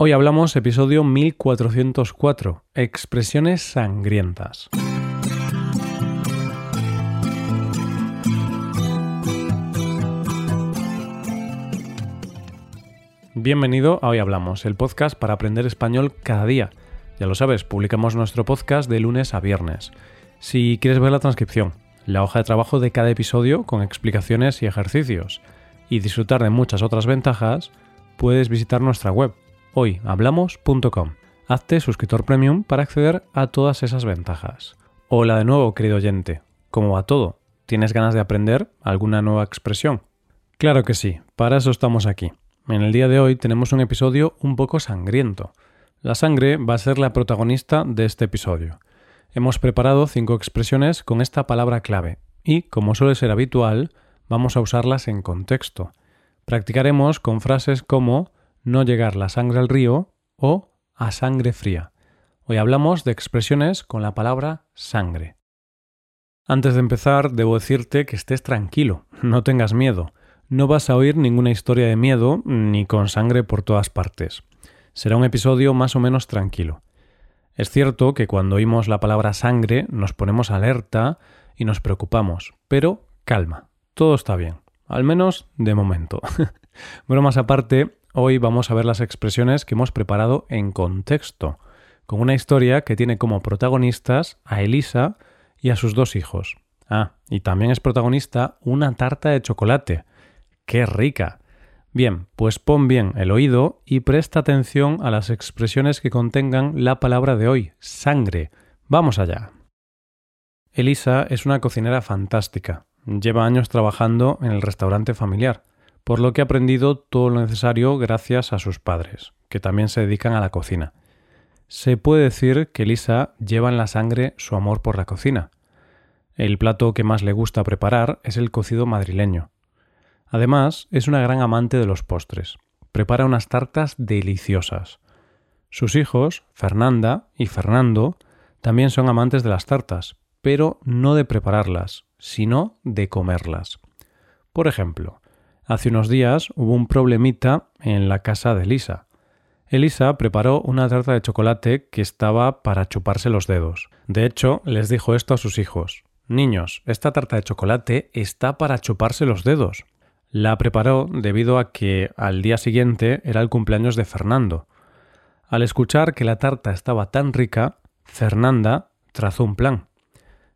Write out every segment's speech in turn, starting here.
Hoy hablamos episodio 1404, expresiones sangrientas. Bienvenido a Hoy Hablamos, el podcast para aprender español cada día. Ya lo sabes, publicamos nuestro podcast de lunes a viernes. Si quieres ver la transcripción, la hoja de trabajo de cada episodio con explicaciones y ejercicios, y disfrutar de muchas otras ventajas, puedes visitar nuestra web hoyhablamos.com. Hazte suscriptor premium para acceder a todas esas ventajas. Hola de nuevo, querido oyente. ¿Cómo va todo? ¿Tienes ganas de aprender alguna nueva expresión? Claro que sí, para eso estamos aquí. En el día de hoy tenemos un episodio un poco sangriento. La sangre va a ser la protagonista de este episodio. Hemos preparado cinco expresiones con esta palabra clave y, como suele ser habitual, vamos a usarlas en contexto. Practicaremos con frases como no llegar la sangre al río o a sangre fría. Hoy hablamos de expresiones con la palabra sangre. Antes de empezar, debo decirte que estés tranquilo, no tengas miedo. No vas a oír ninguna historia de miedo ni con sangre por todas partes. Será un episodio más o menos tranquilo. Es cierto que cuando oímos la palabra sangre nos ponemos alerta y nos preocupamos, pero calma, todo está bien, al menos de momento. Bromas aparte, Hoy vamos a ver las expresiones que hemos preparado en contexto, con una historia que tiene como protagonistas a Elisa y a sus dos hijos. Ah, y también es protagonista una tarta de chocolate. ¡Qué rica! Bien, pues pon bien el oído y presta atención a las expresiones que contengan la palabra de hoy, sangre. Vamos allá. Elisa es una cocinera fantástica. Lleva años trabajando en el restaurante familiar por lo que ha aprendido todo lo necesario gracias a sus padres, que también se dedican a la cocina. Se puede decir que Lisa lleva en la sangre su amor por la cocina. El plato que más le gusta preparar es el cocido madrileño. Además, es una gran amante de los postres. Prepara unas tartas deliciosas. Sus hijos, Fernanda y Fernando, también son amantes de las tartas, pero no de prepararlas, sino de comerlas. Por ejemplo, Hace unos días hubo un problemita en la casa de Elisa. Elisa preparó una tarta de chocolate que estaba para chuparse los dedos. De hecho, les dijo esto a sus hijos. Niños, esta tarta de chocolate está para chuparse los dedos. La preparó debido a que al día siguiente era el cumpleaños de Fernando. Al escuchar que la tarta estaba tan rica, Fernanda trazó un plan.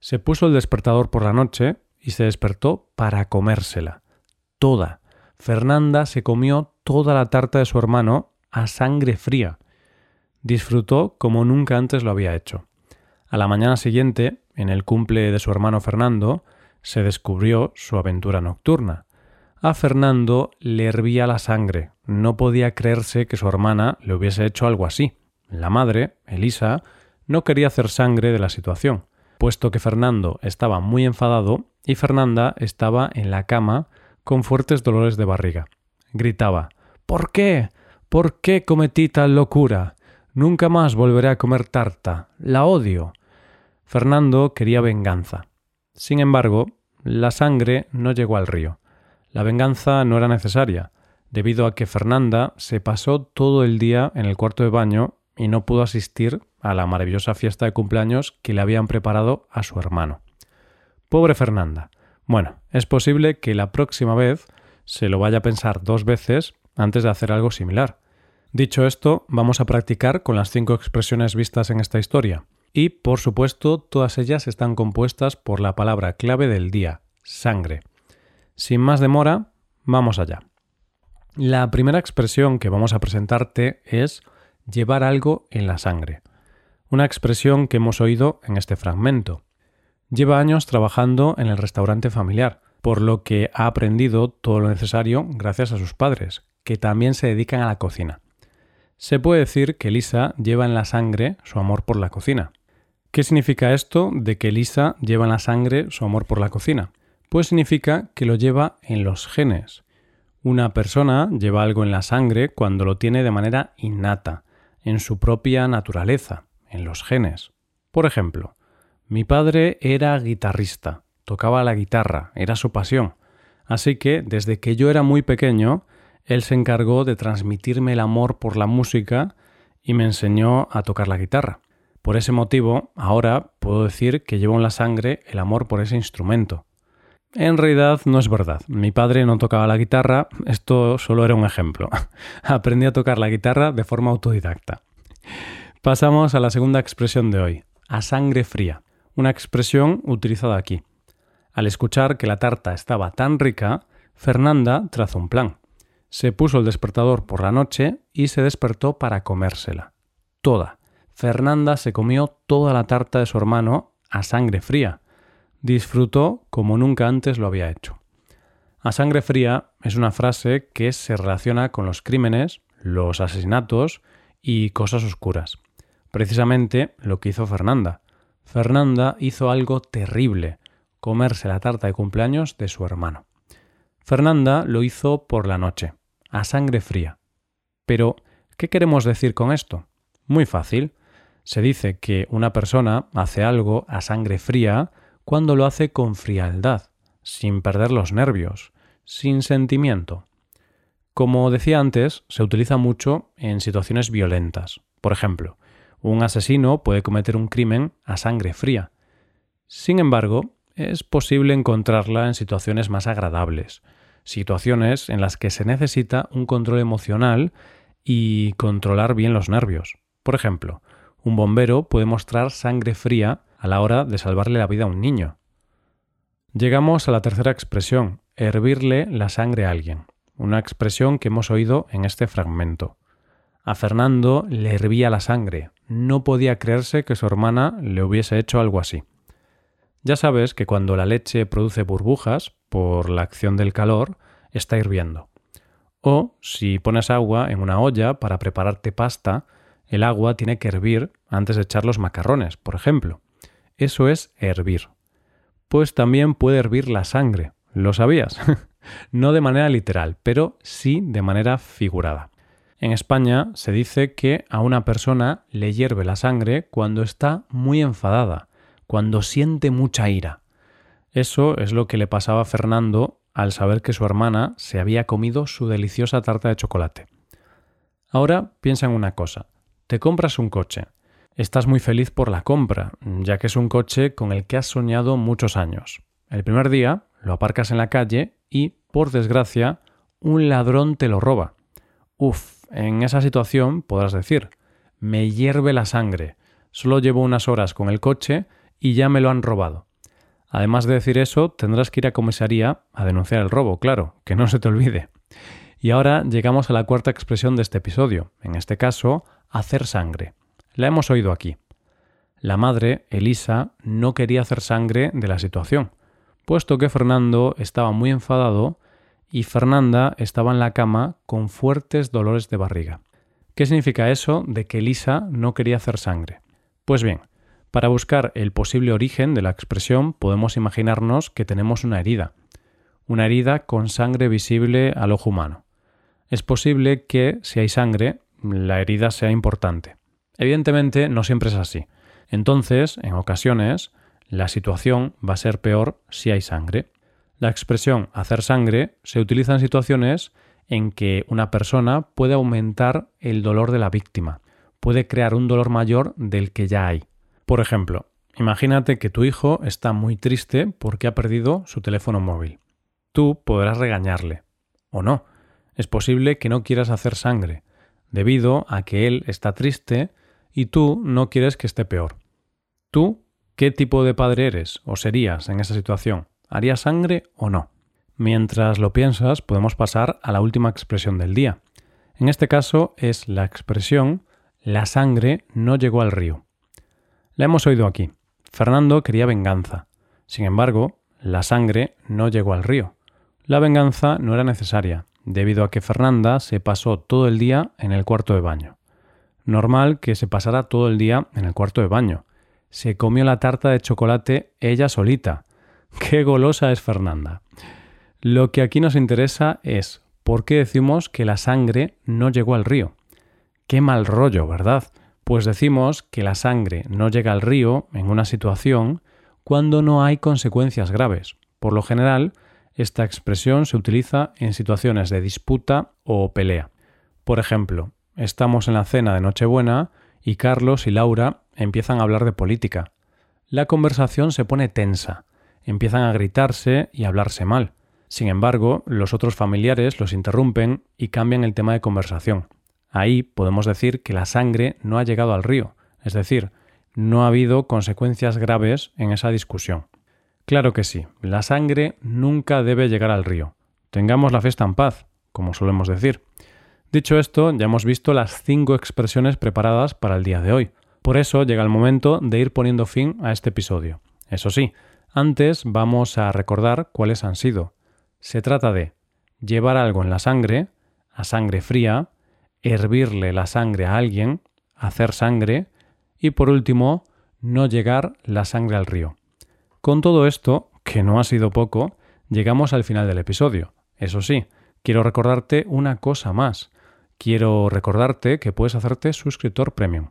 Se puso el despertador por la noche y se despertó para comérsela. Toda. Fernanda se comió toda la tarta de su hermano a sangre fría. Disfrutó como nunca antes lo había hecho. A la mañana siguiente, en el cumple de su hermano Fernando, se descubrió su aventura nocturna. A Fernando le hervía la sangre. No podía creerse que su hermana le hubiese hecho algo así. La madre, Elisa, no quería hacer sangre de la situación, puesto que Fernando estaba muy enfadado y Fernanda estaba en la cama con fuertes dolores de barriga. Gritaba ¿Por qué? ¿Por qué cometí tal locura? Nunca más volveré a comer tarta. La odio. Fernando quería venganza. Sin embargo, la sangre no llegó al río. La venganza no era necesaria, debido a que Fernanda se pasó todo el día en el cuarto de baño y no pudo asistir a la maravillosa fiesta de cumpleaños que le habían preparado a su hermano. Pobre Fernanda. Bueno, es posible que la próxima vez se lo vaya a pensar dos veces antes de hacer algo similar. Dicho esto, vamos a practicar con las cinco expresiones vistas en esta historia. Y, por supuesto, todas ellas están compuestas por la palabra clave del día, sangre. Sin más demora, vamos allá. La primera expresión que vamos a presentarte es llevar algo en la sangre. Una expresión que hemos oído en este fragmento. Lleva años trabajando en el restaurante familiar, por lo que ha aprendido todo lo necesario gracias a sus padres, que también se dedican a la cocina. Se puede decir que Lisa lleva en la sangre su amor por la cocina. ¿Qué significa esto de que Lisa lleva en la sangre su amor por la cocina? Pues significa que lo lleva en los genes. Una persona lleva algo en la sangre cuando lo tiene de manera innata, en su propia naturaleza, en los genes. Por ejemplo, mi padre era guitarrista, tocaba la guitarra, era su pasión. Así que, desde que yo era muy pequeño, Él se encargó de transmitirme el amor por la música y me enseñó a tocar la guitarra. Por ese motivo, ahora puedo decir que llevo en la sangre el amor por ese instrumento. En realidad no es verdad. Mi padre no tocaba la guitarra, esto solo era un ejemplo. Aprendí a tocar la guitarra de forma autodidacta. Pasamos a la segunda expresión de hoy, a sangre fría, una expresión utilizada aquí. Al escuchar que la tarta estaba tan rica, Fernanda trazó un plan. Se puso el despertador por la noche y se despertó para comérsela. Toda. Fernanda se comió toda la tarta de su hermano a sangre fría. Disfrutó como nunca antes lo había hecho. A sangre fría es una frase que se relaciona con los crímenes, los asesinatos y cosas oscuras. Precisamente lo que hizo Fernanda. Fernanda hizo algo terrible, comerse la tarta de cumpleaños de su hermano. Fernanda lo hizo por la noche, a sangre fría. Pero, ¿qué queremos decir con esto? Muy fácil. Se dice que una persona hace algo a sangre fría cuando lo hace con frialdad, sin perder los nervios, sin sentimiento. Como decía antes, se utiliza mucho en situaciones violentas. Por ejemplo, un asesino puede cometer un crimen a sangre fría. Sin embargo, es posible encontrarla en situaciones más agradables, situaciones en las que se necesita un control emocional y controlar bien los nervios. Por ejemplo, un bombero puede mostrar sangre fría a la hora de salvarle la vida a un niño. Llegamos a la tercera expresión, hervirle la sangre a alguien, una expresión que hemos oído en este fragmento. A Fernando le hervía la sangre, no podía creerse que su hermana le hubiese hecho algo así. Ya sabes que cuando la leche produce burbujas, por la acción del calor, está hirviendo. O si pones agua en una olla para prepararte pasta, el agua tiene que hervir antes de echar los macarrones, por ejemplo. Eso es hervir. Pues también puede hervir la sangre. ¿Lo sabías? no de manera literal, pero sí de manera figurada. En España se dice que a una persona le hierve la sangre cuando está muy enfadada, cuando siente mucha ira. Eso es lo que le pasaba a Fernando al saber que su hermana se había comido su deliciosa tarta de chocolate. Ahora piensa en una cosa. Te compras un coche. Estás muy feliz por la compra, ya que es un coche con el que has soñado muchos años. El primer día lo aparcas en la calle y, por desgracia, un ladrón te lo roba. Uf, en esa situación podrás decir, me hierve la sangre, solo llevo unas horas con el coche y ya me lo han robado. Además de decir eso, tendrás que ir a comisaría a denunciar el robo, claro, que no se te olvide. Y ahora llegamos a la cuarta expresión de este episodio, en este caso, hacer sangre. La hemos oído aquí. La madre, Elisa, no quería hacer sangre de la situación, puesto que Fernando estaba muy enfadado y Fernanda estaba en la cama con fuertes dolores de barriga. ¿Qué significa eso de que Elisa no quería hacer sangre? Pues bien, para buscar el posible origen de la expresión podemos imaginarnos que tenemos una herida, una herida con sangre visible al ojo humano. Es posible que, si hay sangre, la herida sea importante. Evidentemente no siempre es así. Entonces, en ocasiones, la situación va a ser peor si hay sangre. La expresión hacer sangre se utiliza en situaciones en que una persona puede aumentar el dolor de la víctima, puede crear un dolor mayor del que ya hay. Por ejemplo, imagínate que tu hijo está muy triste porque ha perdido su teléfono móvil. Tú podrás regañarle. O no. Es posible que no quieras hacer sangre, debido a que él está triste y tú no quieres que esté peor. ¿Tú qué tipo de padre eres o serías en esa situación? ¿Harías sangre o no? Mientras lo piensas, podemos pasar a la última expresión del día. En este caso es la expresión la sangre no llegó al río. La hemos oído aquí. Fernando quería venganza. Sin embargo, la sangre no llegó al río. La venganza no era necesaria, debido a que Fernanda se pasó todo el día en el cuarto de baño. Normal que se pasara todo el día en el cuarto de baño. Se comió la tarta de chocolate ella solita. ¡Qué golosa es Fernanda! Lo que aquí nos interesa es por qué decimos que la sangre no llegó al río. Qué mal rollo, ¿verdad? Pues decimos que la sangre no llega al río en una situación cuando no hay consecuencias graves. Por lo general, Esta expresión se utiliza en situaciones de disputa o pelea. Por ejemplo, estamos en la cena de Nochebuena y Carlos y Laura empiezan a hablar de política. La conversación se pone tensa, empiezan a gritarse y a hablarse mal. Sin embargo, los otros familiares los interrumpen y cambian el tema de conversación. Ahí podemos decir que la sangre no ha llegado al río, es decir, no ha habido consecuencias graves en esa discusión. Claro que sí, la sangre nunca debe llegar al río. Tengamos la fiesta en paz, como solemos decir. Dicho esto, ya hemos visto las cinco expresiones preparadas para el día de hoy. Por eso llega el momento de ir poniendo fin a este episodio. Eso sí, antes vamos a recordar cuáles han sido. Se trata de llevar algo en la sangre, a sangre fría, hervirle la sangre a alguien, hacer sangre y por último, no llegar la sangre al río. Con todo esto, que no ha sido poco, llegamos al final del episodio. Eso sí, quiero recordarte una cosa más. Quiero recordarte que puedes hacerte suscriptor premium.